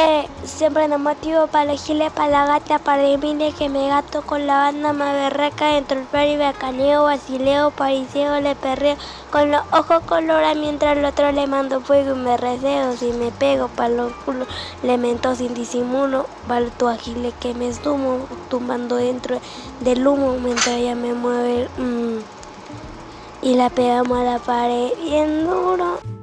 Eh, siempre no motivo para elegirle para la gata, para el mí que me gato con la banda más berraca, dentro del y bacaneo, basileo, pariseo, le perreo, con los ojos colora mientras el otro le mando fuego y me reseo, si me pego para los culos, le mento sin disimulo, para tu agile que me estumo, tumbando dentro del humo mientras ella me mueve, mm, y la pegamos a la pared bien duro.